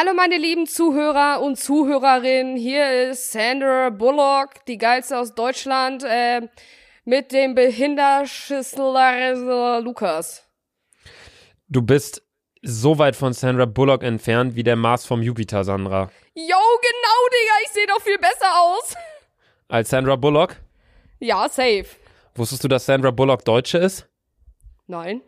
Hallo meine lieben Zuhörer und Zuhörerinnen, hier ist Sandra Bullock, die geilste aus Deutschland, äh, mit dem Behinderschissler Lukas. Du bist so weit von Sandra Bullock entfernt wie der Mars vom Jupiter, Sandra. Yo, genau, Digga, ich sehe doch viel besser aus. Als Sandra Bullock? Ja, safe. Wusstest du, dass Sandra Bullock Deutsche ist? Nein.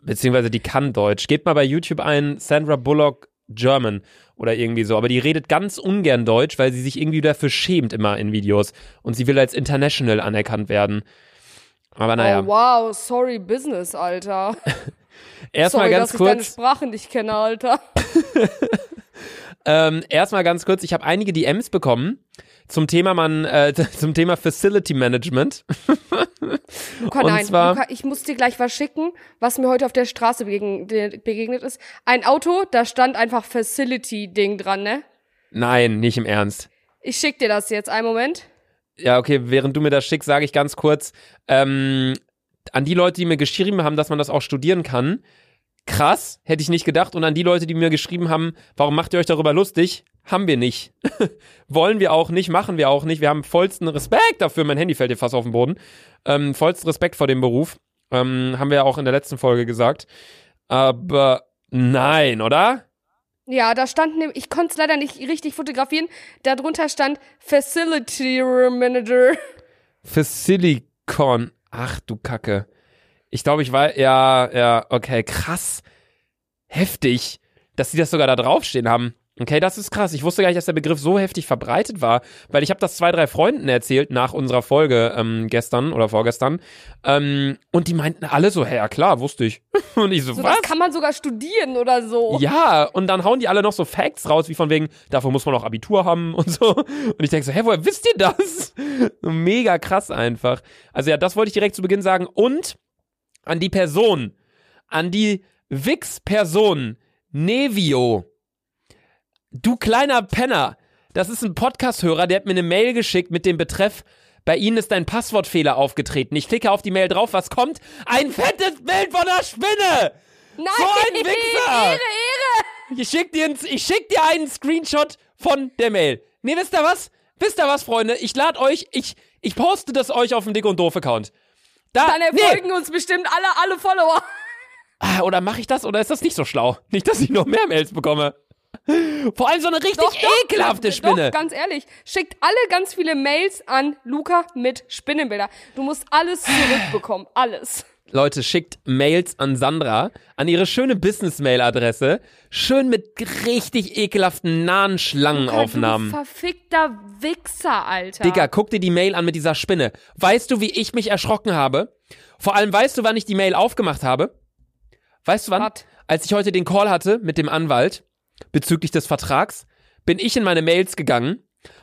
Beziehungsweise die kann Deutsch. Gebt mal bei YouTube ein Sandra Bullock German oder irgendwie so. Aber die redet ganz ungern Deutsch, weil sie sich irgendwie dafür schämt immer in Videos. Und sie will als international anerkannt werden. Aber naja. Oh, wow, sorry, Business, Alter. Erstmal ganz dass kurz. ich deine Sprache nicht kenne, Alter. ähm, Erstmal ganz kurz. Ich habe einige DMs bekommen zum Thema man äh, zum Thema Facility Management. Luca, nein, Luca, ich muss dir gleich was schicken, was mir heute auf der Straße begegn begegnet ist. Ein Auto, da stand einfach Facility-Ding dran, ne? Nein, nicht im Ernst. Ich schick dir das jetzt, einen Moment. Ja, okay, während du mir das schickst, sage ich ganz kurz, ähm, an die Leute, die mir geschrieben haben, dass man das auch studieren kann, krass, hätte ich nicht gedacht. Und an die Leute, die mir geschrieben haben, warum macht ihr euch darüber lustig? Haben wir nicht. Wollen wir auch nicht, machen wir auch nicht. Wir haben vollsten Respekt dafür. Mein Handy fällt hier fast auf den Boden. Ähm, vollsten Respekt vor dem Beruf. Ähm, haben wir ja auch in der letzten Folge gesagt. Aber nein, oder? Ja, da stand nämlich, ich konnte es leider nicht richtig fotografieren. Darunter stand Facility Manager. Facilicon. Ach du Kacke. Ich glaube, ich war, ja, ja, okay, krass. Heftig, dass sie das sogar da draufstehen haben. Okay, das ist krass. Ich wusste gar nicht, dass der Begriff so heftig verbreitet war, weil ich habe das zwei, drei Freunden erzählt nach unserer Folge ähm, gestern oder vorgestern. Ähm, und die meinten alle so, hey, ja klar, wusste ich. Und ich so, So, was? das kann man sogar studieren oder so. Ja, und dann hauen die alle noch so Facts raus, wie von wegen, dafür muss man auch Abitur haben und so. Und ich denke so, hä, woher wisst ihr das? Mega krass einfach. Also ja, das wollte ich direkt zu Beginn sagen. Und an die Person, an die Wix-Person, Nevio. Du kleiner Penner. Das ist ein Podcast-Hörer, der hat mir eine Mail geschickt mit dem Betreff, bei Ihnen ist ein Passwortfehler aufgetreten. Ich klicke auf die Mail drauf, was kommt? Ein fettes Bild von der Spinne! Nein, So ein Wichser! Ehre, Ehre. Ich schick dir, ich schick dir einen Screenshot von der Mail. Nee, wisst ihr was? Wisst ihr was, Freunde? Ich lade euch, ich, ich poste das euch auf dem Dick und Doof Account. Da, Dann nee. erfolgen uns bestimmt alle, alle Follower. Ah, Oder mache ich das oder ist das nicht so schlau? Nicht, dass ich noch mehr Mails bekomme. Vor allem so eine richtig ekelhafte Spinne. Doch, ganz ehrlich. Schickt alle ganz viele Mails an Luca mit Spinnenbilder. Du musst alles zurückbekommen. Alles. Leute, schickt Mails an Sandra, an ihre schöne Business-Mail-Adresse. Schön mit richtig ekelhaften nahen Schlangenaufnahmen. Du verfickter Wichser, Alter. Digga, guck dir die Mail an mit dieser Spinne. Weißt du, wie ich mich erschrocken habe? Vor allem, weißt du, wann ich die Mail aufgemacht habe? Weißt du wann? Was? Als ich heute den Call hatte mit dem Anwalt bezüglich des Vertrags, bin ich in meine Mails gegangen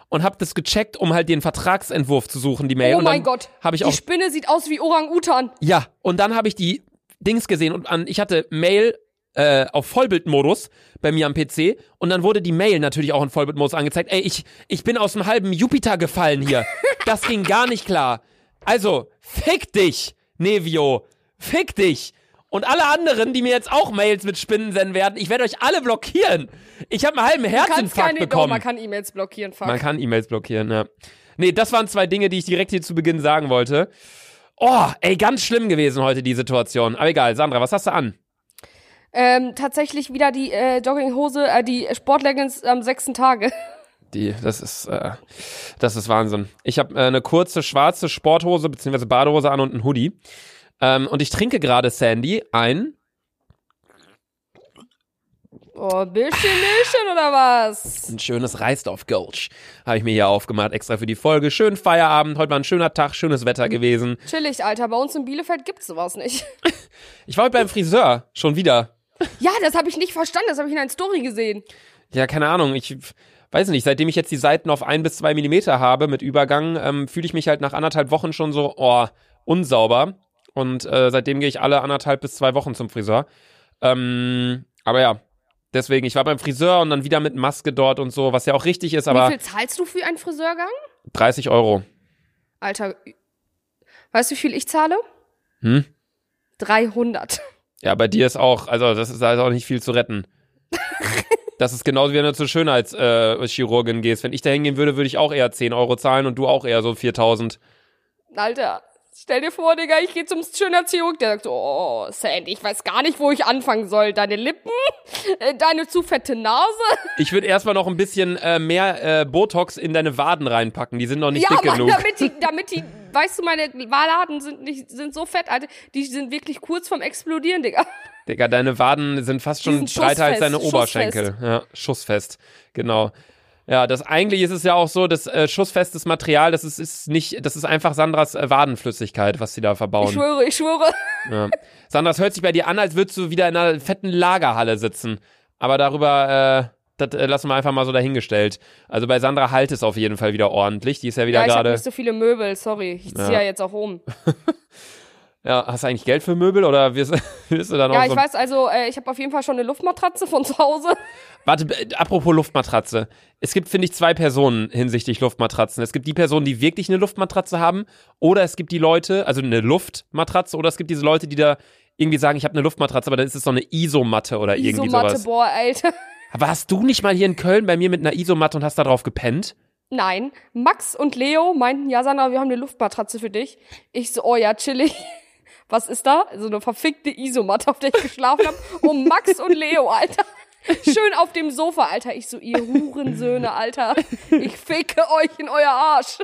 und habe das gecheckt, um halt den Vertragsentwurf zu suchen, die Mail. oh und mein Gott. Habe ich Die auch Spinne sieht aus wie Orang-Utan. ja, und dann habe ich die Dings gesehen und an, ich hatte Mail äh, auf Vollbildmodus bei mir am PC und dann wurde die Mail natürlich auch in Vollbildmodus angezeigt. Ey, ich, ich bin aus dem halben Jupiter gefallen hier. Das ging gar nicht klar. Also, fick dich, Nevio. Fick dich. Und alle anderen, die mir jetzt auch Mails mit Spinnen senden werden, ich werde euch alle blockieren. Ich habe einen halben Herzinfarkt keine, oh, bekommen. man kann E-Mails blockieren, fuck. Man kann E-Mails blockieren, ja. Nee, das waren zwei Dinge, die ich direkt hier zu Beginn sagen wollte. Oh, ey, ganz schlimm gewesen heute die Situation. Aber egal, Sandra, was hast du an? Ähm, tatsächlich wieder die äh, Jogginghose, äh, die Sportleggings am sechsten Tage. Die, das ist, äh, das ist Wahnsinn. Ich habe äh, eine kurze schwarze Sporthose bzw. Badehose an und einen Hoodie. Ähm, und ich trinke gerade Sandy ein. Oh, bisschen Milchchen oder was? Ein schönes Reisdorf Gulch. Habe ich mir hier aufgemacht, extra für die Folge. Schön Feierabend. Heute war ein schöner Tag, schönes Wetter gewesen. Chillig, Alter. Bei uns in Bielefeld gibt's sowas nicht. Ich war heute beim Friseur. Schon wieder. Ja, das habe ich nicht verstanden. Das habe ich in einer Story gesehen. Ja, keine Ahnung. Ich weiß nicht, seitdem ich jetzt die Seiten auf ein bis zwei Millimeter habe mit Übergang, ähm, fühle ich mich halt nach anderthalb Wochen schon so, oh, unsauber. Und äh, seitdem gehe ich alle anderthalb bis zwei Wochen zum Friseur. Ähm, aber ja, deswegen, ich war beim Friseur und dann wieder mit Maske dort und so, was ja auch richtig ist, Wie aber viel zahlst du für einen Friseurgang? 30 Euro. Alter, weißt du, wie viel ich zahle? Hm? 300. Ja, bei dir ist auch, also das ist also auch nicht viel zu retten. Das ist genauso wie wenn du zur Schönheitschirurgin gehst. Wenn ich da hingehen würde, würde ich auch eher 10 Euro zahlen und du auch eher so 4000. Alter, stell dir vor, Digga, ich gehe zum Schönheitschirurg, der sagt so, oh, Sandy, ich weiß gar nicht, wo ich anfangen soll. Deine Lippen, äh, deine zu fette Nase. Ich würde erstmal noch ein bisschen äh, mehr äh, Botox in deine Waden reinpacken. Die sind noch nicht ja, dick Mann, genug. damit die, damit die, weißt du, meine Waden sind nicht, sind so fett, Alter, die sind wirklich kurz vorm Explodieren, Digga. Digga, deine Waden sind fast schon breiter als schussfest, deine Oberschenkel. Ja, schussfest. Genau. Ja, das eigentlich ist es ja auch so, das äh, schussfestes Material, das ist, ist nicht, das ist einfach Sandras äh, Wadenflüssigkeit, was sie da verbauen. Ich schwöre, ich schwöre. Ja. Sandra, es hört sich bei dir an, als würdest du wieder in einer fetten Lagerhalle sitzen. Aber darüber, äh, das äh, lassen wir einfach mal so dahingestellt. Also bei Sandra halt es auf jeden Fall wieder ordentlich. Die ist ja wieder Ja, ich habe gerade. nicht so viele Möbel, sorry. Ich ziehe Ja. ja. jetzt auch um. Ja, hast du eigentlich Geld für Möbel oder wirst, wirst du dann Ja, auch ich so. weiß also, äh, ich habe auf jeden Fall schon eine Luftmatratze von zu Hause. Warte, äh, apropos Luftmatratze. Es gibt, finde ich, zwei Personen hinsichtlich Luftmatratzen. Es gibt die Personen, die wirklich eine Luftmatratze haben, oder es gibt die Leute, also eine Luftmatratze, oder es gibt diese Leute, die da irgendwie sagen, ich habe eine Luftmatratze, aber dann ist es so eine Isomatte oder irgendwie Isomatte, sowas. boah, Alter. Warst du nicht mal hier in Köln bei mir mit einer Isomatte und hast da drauf gepennt? Nein, Max und Leo meinten, ja, Sandra, wir haben eine Luftmatratze für dich. Ich so, oh ja, chillig. Was ist da? So eine verfickte Isomatte, auf der ich geschlafen habe. Und Max und Leo, Alter. Schön auf dem Sofa, Alter. Ich so, ihr Hurensöhne, Alter. Ich ficke euch in euer Arsch.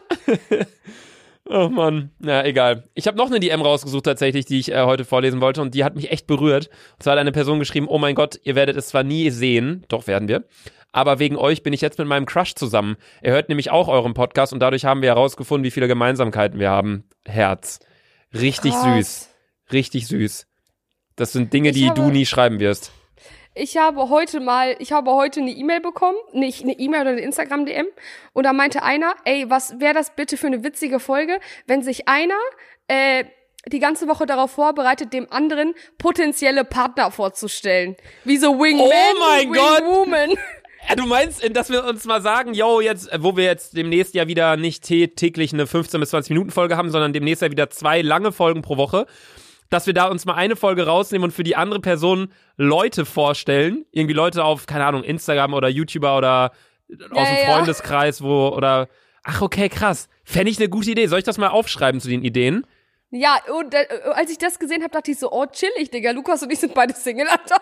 Oh Mann, na egal. Ich habe noch eine DM rausgesucht tatsächlich, die ich äh, heute vorlesen wollte und die hat mich echt berührt. Und zwar hat eine Person geschrieben, oh mein Gott, ihr werdet es zwar nie sehen, doch werden wir, aber wegen euch bin ich jetzt mit meinem Crush zusammen. Er hört nämlich auch euren Podcast und dadurch haben wir herausgefunden, wie viele Gemeinsamkeiten wir haben. Herz. Richtig Krass. süß. Richtig süß. Das sind Dinge, Ich die habe- du nie schreiben wirst. Ich habe heute mal, ich habe heute eine E-Mail bekommen, nicht eine E-Mail oder eine Instagram-DM. Und da meinte einer, ey, was wäre das bitte für eine witzige Folge, wenn sich einer äh, die ganze Woche darauf vorbereitet, dem anderen potenzielle Partner vorzustellen. Wie so Wingman, Oh mein Gott! Wingwoman. Ja, du meinst, äh, dass wir uns mal sagen, yo, jetzt, äh, wo wir jetzt demnächst ja wieder nicht tä- täglich eine 15 bis 20 Minuten Folge haben, sondern demnächst ja wieder zwei lange Folgen pro Woche, dass wir da uns mal eine Folge rausnehmen und für die andere Person Leute vorstellen, irgendwie Leute auf, keine Ahnung, Instagram oder YouTuber oder aus dem ja. Freundeskreis, wo, oder, ach, okay, krass. Fände ich eine gute Idee. Soll ich das mal aufschreiben zu den Ideen? Ja, und äh, als ich das gesehen habe, dachte ich so, oh, chillig, Digga. Lukas und ich sind beide Single, Alter.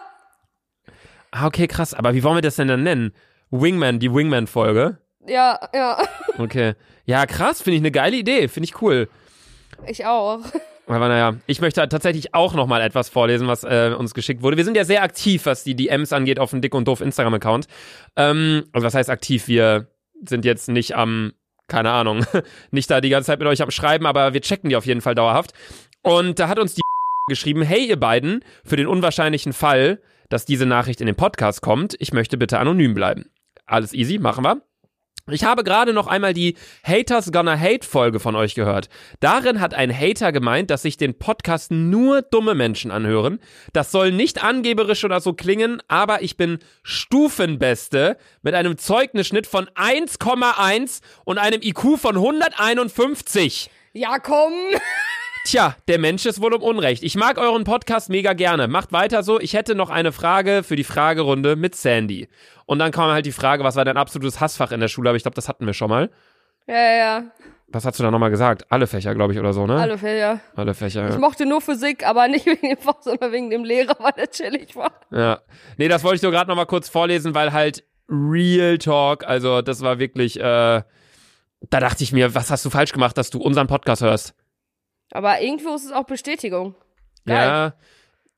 Ah, okay, krass. Aber wie wollen wir das denn dann nennen? Wingman, die Wingman-Folge. Ja, ja. Okay. Ja, krass, finde ich eine geile Idee. Finde ich cool. Ich auch. Aber naja, ich möchte tatsächlich auch noch mal etwas vorlesen, was äh, uns geschickt wurde. Wir sind ja sehr aktiv, was die DMs angeht, auf dem Dick und Doof Instagram-Account. Ähm, also was heißt aktiv? Wir sind jetzt nicht am, keine Ahnung, nicht da die ganze Zeit mit euch am Schreiben, aber wir checken die auf jeden Fall dauerhaft. Und da hat uns die geschrieben, hey ihr beiden, für den unwahrscheinlichen Fall, dass diese Nachricht in den Podcast kommt, ich möchte bitte anonym bleiben. Alles easy, machen wir. Ich habe gerade noch einmal die Haters Gonna Hate Folge von euch gehört. Darin hat ein Hater gemeint, dass sich den Podcast nur dumme Menschen anhören. Das soll nicht angeberisch oder so klingen, aber ich bin Stufenbeste mit einem Zeugnisschnitt von 1,1 und einem IQ von 151. Ja, komm. Tja, der Mensch ist wohl um Unrecht. Ich mag euren Podcast mega gerne. Macht weiter so. Ich hätte noch eine Frage für die Fragerunde mit Sandy. Und dann kam halt die Frage, was war dein absolutes Hassfach in der Schule? Aber ich glaube, das hatten wir schon mal. Ja, ja, ja. Was hast du da nochmal gesagt? Alle Fächer, glaube ich, oder so, ne? Alle Fälle. Alle Fächer, Ich ja. mochte nur Physik, aber nicht wegen dem Fach, sondern wegen dem Lehrer, weil er chillig war. ja. Nee, das wollte ich nur gerade nochmal kurz vorlesen, weil halt Real Talk, also das war wirklich, äh, da dachte ich mir, was hast du falsch gemacht, dass du unseren Podcast hörst? Aber irgendwo ist es auch Bestätigung. Geil. Ja.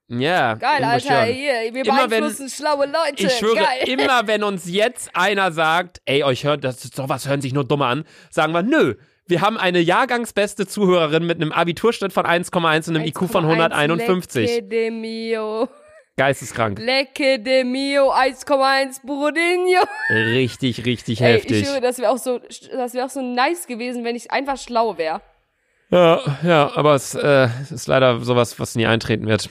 Ja. Geil, Alter. Hier, wir Immer wenn- beeinflussen schlaue Leute. Ich schwöre, Geil. immer wenn uns jetzt einer sagt, ey, euch hört, das ist sowas hören sich nur dumme an, sagen wir, nö. Wir haben eine jahrgangsbeste Zuhörerin mit einem Abiturschnitt von 1,1 und einem IQ von 151. Lecce de mio. Geisteskrank. Lecce de mio. 1,1 Brudinho. Richtig, richtig Ey, heftig. ich schwöre, das wäre auch so, das wäre auch so nice gewesen, wenn ich einfach schlau wäre. Ja, ja, aber es äh, ist leider sowas, was nie eintreten wird.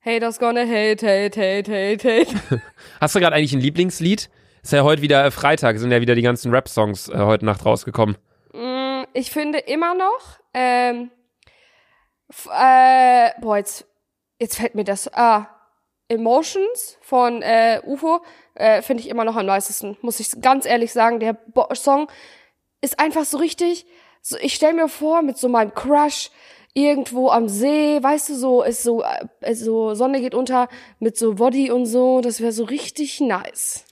Haters gonna hate, hate, hate, hate, hate. Hast du gerade eigentlich ein Lieblingslied? Ist ja heute wieder äh, Freitag, sind ja wieder die ganzen Rap-Songs äh, heute Nacht rausgekommen. Mm, ich finde immer noch, ähm, äh, boah, jetzt, jetzt fällt mir das, ah, Emotions von äh, UFO äh, finde ich immer noch am leisesten, muss ich ganz ehrlich sagen. Der Bo Song ist einfach so richtig, so, ich stell mir vor, mit so meinem Crush irgendwo am See, weißt du, so ist so, äh, so Sonne geht unter mit so Body und so, das wäre so richtig nice.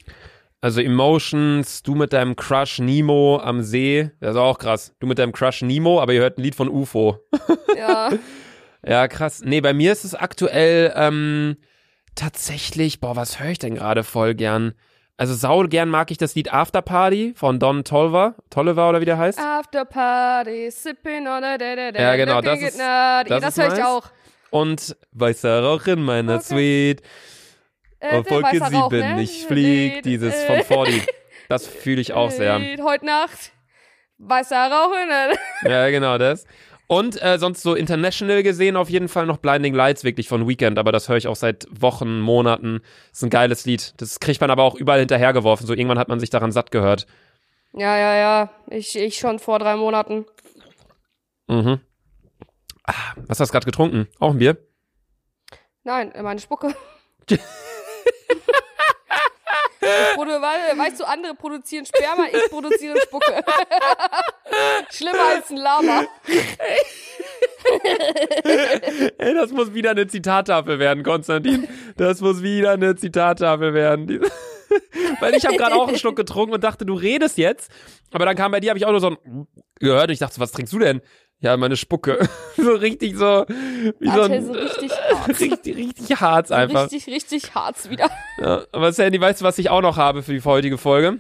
Also Emotions, du mit deinem Crush Nemo am See, das ist auch krass. Du mit deinem Crush Nemo, aber ihr hört ein Lied von UFO. Ja. Ja, krass. Nee, bei mir ist es aktuell ähm, tatsächlich, boah, was höre ich denn gerade voll gern? Also sau gern mag ich das Lied After Party von Don Tolliver, Tolliver oder wie der heißt. After Party, sipping on a da, da, da, Ja, genau, das ist- das das ist höre ich nice. auch. Und weißer Rauch in meiner Okay. Suite. Äh, Auf Wolke weißer Rauch, 7, ne? ich flieg, Lied, dieses äh, von Fordi. Das fühle ich auch sehr. Lied, Heute Nacht, weißer Rauch in Ja, genau das. Und äh, sonst so international gesehen auf jeden Fall noch Blinding Lights wirklich von Weekend, aber das höre ich auch seit Wochen, Monaten. ist ein geiles Lied. Das kriegt man aber auch überall hinterhergeworfen. So irgendwann hat man sich daran satt gehört. Ja, ja, ja. Ich, ich schon vor drei Monaten. Mhm. Ah, was hast du gerade getrunken? Auch ein Bier? Nein, meine Spucke. weil, weißt du, andere produzieren Sperma, ich produziere Spucke. Schlimmer als ein Lama. Ey, das muss wieder eine Zitattafel werden, Konstantin. Das muss wieder eine Zitattafel werden. Weil ich habe gerade auch einen Schluck getrunken und dachte, du redest jetzt. Aber dann kam bei dir, habe ich auch nur so ein gehört und ich dachte, was trinkst du denn? Ja, meine Spucke. so richtig so, wie so ein, so richtig hart. richtig, richtig hart einfach. Richtig, richtig hart wieder. Ja, aber Sandy, weißt du, was ich auch noch habe für die heutige Folge?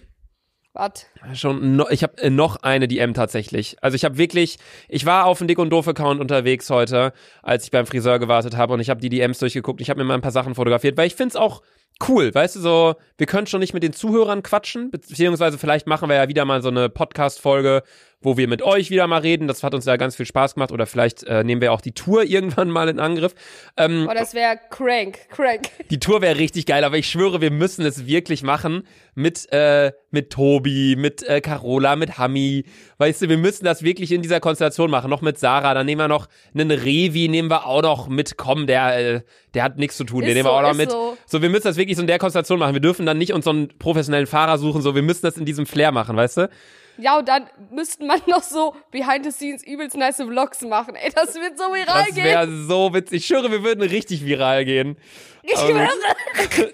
Was? Schon, no, ich habe äh, noch eine DM tatsächlich. Also ich habe wirklich, ich war auf dem Dick und Doof Account unterwegs heute, als ich beim Friseur gewartet habe und ich habe die DMs durchgeguckt. Ich habe mir mal ein paar Sachen fotografiert, weil ich find's auch cool, weißt du, so, wir können schon nicht mit den Zuhörern quatschen, beziehungsweise vielleicht machen wir ja wieder mal so eine Podcast-Folge, wo wir mit euch wieder mal reden. Das hat uns ja ganz viel Spaß gemacht oder vielleicht äh, nehmen wir auch die Tour irgendwann mal in Angriff. Ähm, Oh, das wäre crank, crank. die Tour wäre richtig geil, aber ich schwöre, wir müssen es wirklich machen mit äh, mit Tobi, mit äh, Carola, mit Hami. Weißt du, wir müssen das wirklich in dieser Konstellation machen. Noch mit Sarah, dann nehmen wir noch einen Revi, nehmen wir auch noch mit. Komm, der äh, der hat nichts zu tun, den Ist nehmen wir auch noch mit. so. So, wir müssen das wirklich so in der Konstellation machen. Wir dürfen dann nicht uns so einen professionellen Fahrer suchen. So, wir müssen das in diesem Flair machen, weißt du? Ja, und dann müsste man noch so behind the scenes übelst nice Vlogs machen. Ey, das wird so viral Das gehen. wäre so witzig. Ich schwöre, wir würden richtig viral gehen. Ich aber schwöre.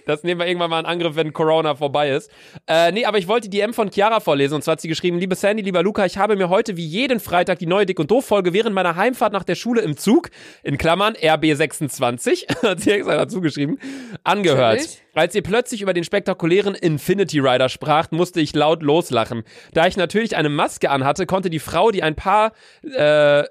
Das nehmen wir irgendwann mal in Angriff, wenn Corona vorbei ist. Äh, nee, aber ich wollte die DM von Chiara vorlesen. Und zwar hat sie geschrieben, liebe Sandy, lieber Luca, ich habe mir heute wie jeden Freitag die neue Dick- und Doof-Folge während meiner Heimfahrt nach der Schule im Zug, in Klammern RB26, hat sie extra dazu geschrieben, angehört. Natürlich. Als ihr plötzlich über den spektakulären Infinity Rider spracht, musste ich laut loslachen. Da ich natürlich eine Maske anhatte, konnte die Frau, die ein paar, äh,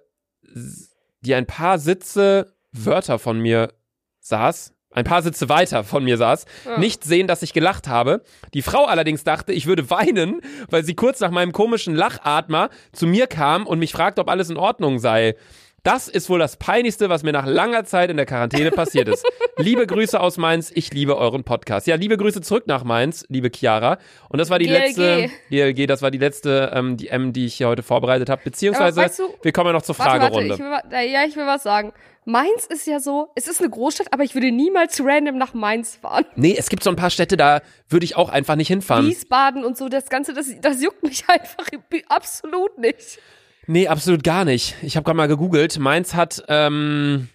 die ein paar Sitze Wörter von mir saß, ein paar Sitze weiter von mir saß, Ja. nicht sehen, dass ich gelacht habe. Die Frau allerdings dachte, ich würde weinen, weil sie kurz nach meinem komischen Lachatmer zu mir kam und mich fragte, ob alles in Ordnung sei. Das ist wohl das Peinlichste, was mir nach langer Zeit in der Quarantäne passiert ist. liebe Grüße aus Mainz, ich liebe euren Podcast. Ja, liebe Grüße zurück nach Mainz, liebe Chiara. Und das war die GLG. letzte, GLG, das war die letzte ähm, DM, die ich hier heute vorbereitet habe. Beziehungsweise, weißt du- wir kommen ja noch zur Warte, warte, Fragerunde. ich will, ja, ich will was sagen. Mainz ist ja so, es ist eine Großstadt, aber ich würde niemals random nach Mainz fahren. Nee, es gibt so ein paar Städte, da würde ich auch einfach nicht hinfahren. Wiesbaden und so, das Ganze, das, das juckt mich einfach absolut nicht. Nee, absolut gar nicht. Ich habe gerade mal gegoogelt. Mainz hat, ähm,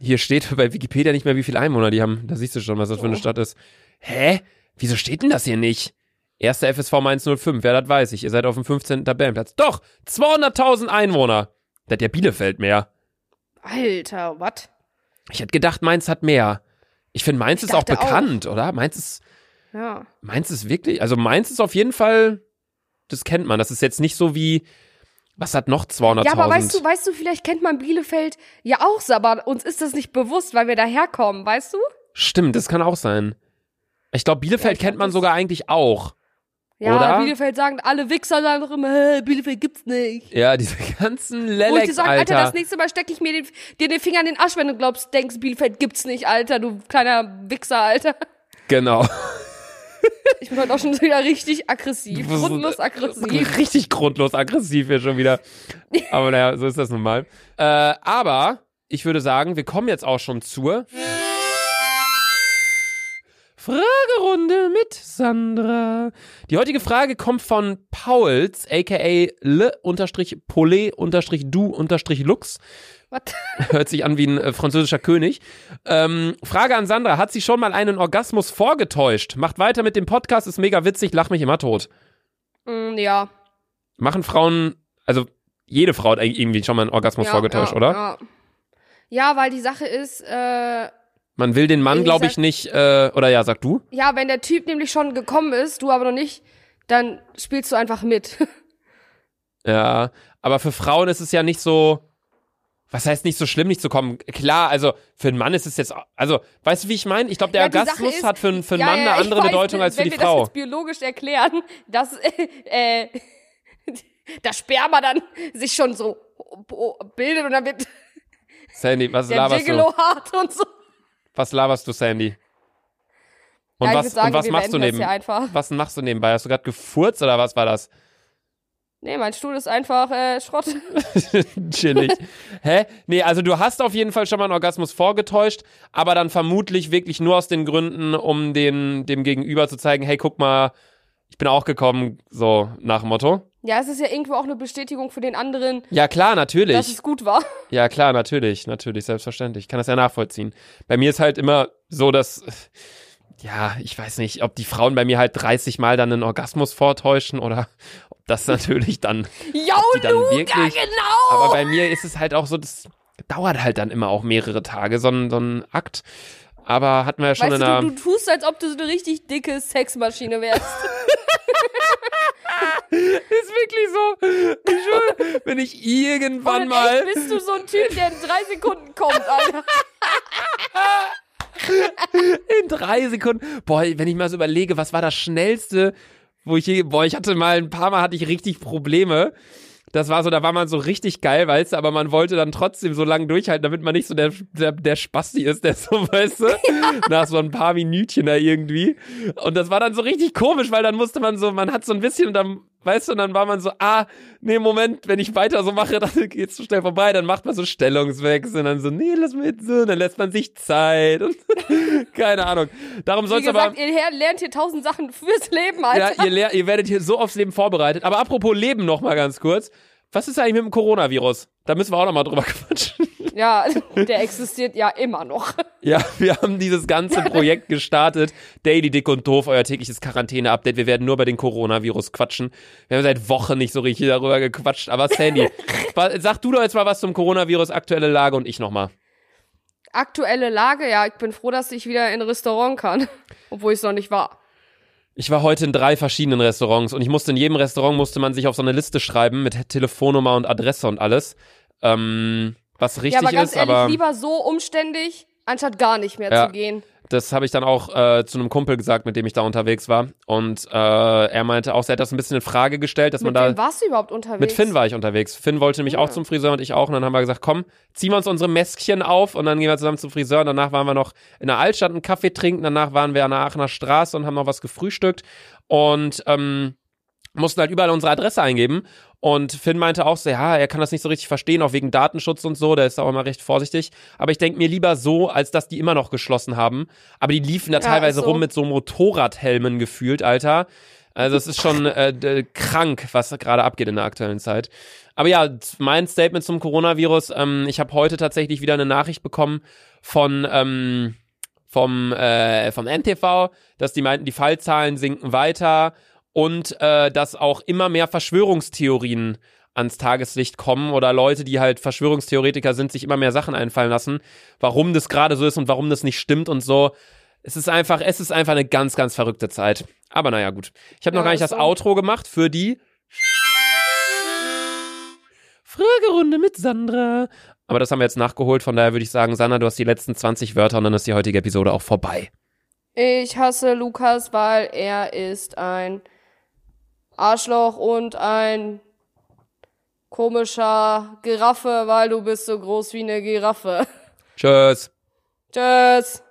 hier steht bei Wikipedia nicht mehr, wie viele Einwohner die haben. Da siehst du schon, was das für eine Oh. Stadt ist. Hä? Wieso steht denn das hier nicht? Erster FSV Mainz 05, wer das weiß ich. Ihr seid auf dem 15. Tabellenplatz. Doch, 200.000 Einwohner. Das hat ja Bielefeld mehr. Alter, was? Ich hätte gedacht, Mainz hat mehr. Ich finde, Mainz Ich ist auch dachte auch. bekannt, oder? Mainz ist, Ja. Mainz ist wirklich, also Mainz ist auf jeden Fall, das kennt man. Das ist jetzt nicht so wie, was hat noch 200.000? Ja, aber weißt du, weißt du, vielleicht kennt man Bielefeld ja auch, so, aber uns ist das nicht bewusst, weil wir daherkommen, weißt du? Stimmt, das kann auch sein. Ich glaube, Bielefeld Ja, ich kennt man sogar eigentlich auch. Ja, Oder? Bielefeld sagen, alle Wichser sagen doch immer, "Hä, Bielefeld gibt's nicht. Ja, diese ganzen Wo ich dir sag, Alter, Alter. das nächste Mal stecke ich mir den, dir den Finger in den Arsch, wenn du glaubst, denkst, Bielefeld gibt's nicht, Alter, du kleiner Wichser, Alter. genau. Ich bin heute auch schon wieder richtig aggressiv, grundlos aggressiv. Richtig grundlos aggressiv hier schon wieder. Aber naja, so ist das nun mal. Äh, aber ich würde sagen, wir kommen jetzt auch schon zur Fragerunde mit Sandra. Die heutige Frage kommt von Pauls, aka le-pole-du-lux. Was? Hört sich an wie ein äh, französischer König. Ähm, Frage an Sandra. Hat sie schon mal einen Orgasmus vorgetäuscht? Macht weiter mit dem Podcast, ist mega witzig, lach mich immer tot. Mm, ja. Machen Frauen, also jede Frau hat irgendwie schon mal einen Orgasmus ja, vorgetäuscht, ja, oder? Ja. ja, weil die Sache ist, äh, Man will den Mann, glaube ich, nicht, äh, oder ja, sag du? ja, wenn der Typ nämlich schon gekommen ist, du aber noch nicht, dann spielst du einfach mit. Ja, aber für Frauen ist es ja nicht so, was heißt nicht so schlimm, nicht zu kommen? Klar, also für einen Mann ist es jetzt, also, weißt du, wie ich meine? Ich glaube, der Ja, Orgasmus ist- hat für, einen- für einen Ja, Mann eine andere weiß, Bedeutung als für wenn die wir das Frau. jetzt biologisch erklären, dass äh, das Sperma dann sich schon so bildet und dann wird Sandy, was der laberst du? Gigolo hart und so. Was laberst du, Sandy? Und ja, was, sagen, und was machst du neben, was machst du nebenbei? Hast du gerade gefurzt oder was war das? Nee, mein Stuhl ist einfach äh, Schrott. Chillig. Hä? Nee, also du hast auf jeden Fall schon mal einen Orgasmus vorgetäuscht, aber dann vermutlich wirklich nur aus den Gründen, um den, dem Gegenüber zu zeigen, hey, guck mal, ich bin auch gekommen, so nach dem Motto. Ja, es ist ja irgendwo auch eine Bestätigung für den anderen, Ja, klar, natürlich. dass es gut war. Ja, klar, natürlich, natürlich, selbstverständlich. Ich kann das ja nachvollziehen. Bei mir ist halt immer so, dass, ja, ich weiß nicht, ob die Frauen bei mir halt 30 Mal dann einen Orgasmus vortäuschen oder ob das natürlich dann, die dann Luca, wirklich- genau! aber bei mir ist es halt auch so, das dauert halt dann immer auch mehrere Tage, so ein, so ein Akt. Aber hatten wir ja schon weißt in einer, du, du, du tust, als ob du so eine richtig dicke Sexmaschine wärst. ist wirklich so, ich schwöre, wenn ich irgendwann Und mal, echt bist du so ein Typ, der in drei Sekunden kommt, Alter. In drei Sekunden. Boah, wenn ich mal so überlege, was war das schnellste, wo ich je, boah, ich hatte mal ein paar Mal hatte ich richtig Probleme. Das war so, da war man so richtig geil, weißt du, aber man wollte dann trotzdem so lange durchhalten, damit man nicht so der, der, der Spasti ist, der so, weißt du, nach so ein paar Minütchen da irgendwie. Und das war dann so richtig komisch, weil dann musste man so, man hat so ein bisschen und dann, weißt du, und dann war man so, ah, nee, Moment, wenn ich weiter so mache, dann geht's so schnell vorbei, dann macht man so Stellungswechsel und dann so, nee, lass mir jetzt so, dann lässt man sich Zeit und keine Ahnung. Darum Wie soll's aber. gesagt, ihr lernt hier tausend Sachen fürs Leben, Alter. Ja, ihr, ihr werdet hier so aufs Leben vorbereitet. Aber apropos Leben noch mal ganz kurz. Was ist eigentlich mit dem Coronavirus? Da müssen wir auch noch mal drüber quatschen. Ja, der existiert ja immer noch. Ja, wir haben dieses ganze Projekt gestartet. Daily Dick und Doof, euer tägliches Quarantäne-Update. Wir werden nur über den Coronavirus quatschen. Wir haben seit Wochen nicht so richtig darüber gequatscht. Aber Sandy, sag du doch jetzt mal was zum Coronavirus, aktuelle Lage und ich noch mal. Aktuelle Lage, ja, ich bin froh, dass ich wieder in ein Restaurant kann. Obwohl ich es noch nicht war. Ich war heute in drei verschiedenen Restaurants und ich musste in jedem Restaurant musste man sich auf so eine Liste schreiben mit Telefonnummer und Adresse und alles. Ähm, was richtig ja, aber ganz ist, ehrlich, aber lieber so umständlich, anstatt gar nicht mehr Ja. zu gehen. das habe ich dann auch äh, zu einem Kumpel gesagt, mit dem ich da unterwegs war. Und äh, er meinte auch, er hat das ein bisschen in Frage gestellt, dass Mit man da. wem warst du überhaupt unterwegs? Mit Finn war ich unterwegs. Finn wollte nämlich Ja. auch zum Friseur und ich auch. Und dann haben wir gesagt, komm, ziehen wir uns unsere Mäskchen auf und dann gehen wir zusammen zum Friseur. Und danach waren wir noch in der Altstadt einen Kaffee trinken. Danach waren wir an der Aachener Straße und haben noch was gefrühstückt. Und ähm, mussten halt überall unsere Adresse eingeben. Und Finn meinte auch so, ja, er kann das nicht so richtig verstehen, auch wegen Datenschutz und so, der ist auch immer recht vorsichtig. Aber ich denke mir lieber so, als dass die immer noch geschlossen haben. Aber die liefen da Ja, teilweise so. rum mit so Motorradhelmen gefühlt, Alter. Also es ist schon äh, krank, was gerade abgeht in der aktuellen Zeit. Aber ja, mein Statement zum Coronavirus, ähm, ich habe heute tatsächlich wieder eine Nachricht bekommen von ähm, vom, äh, vom NTV, dass die meinten, die Fallzahlen sinken weiter und äh, dass auch immer mehr Verschwörungstheorien ans Tageslicht kommen oder Leute, die halt Verschwörungstheoretiker sind, sich immer mehr Sachen einfallen lassen, warum das gerade so ist und warum das nicht stimmt und so. Es ist einfach, es ist einfach eine ganz, ganz verrückte Zeit. Aber naja, gut. Ich habe noch Ja, gar nicht das so. Outro gemacht für die Fragerunde mit Sandra. Aber das haben wir jetzt nachgeholt, von daher würde ich sagen, Sandra, du hast die letzten 20 Wörter und dann ist die heutige Episode auch vorbei. Ich hasse Lukas, weil er ist ein Arschloch und ein komischer Giraffe, weil du bist so groß wie eine Giraffe. Tschüss. Tschüss.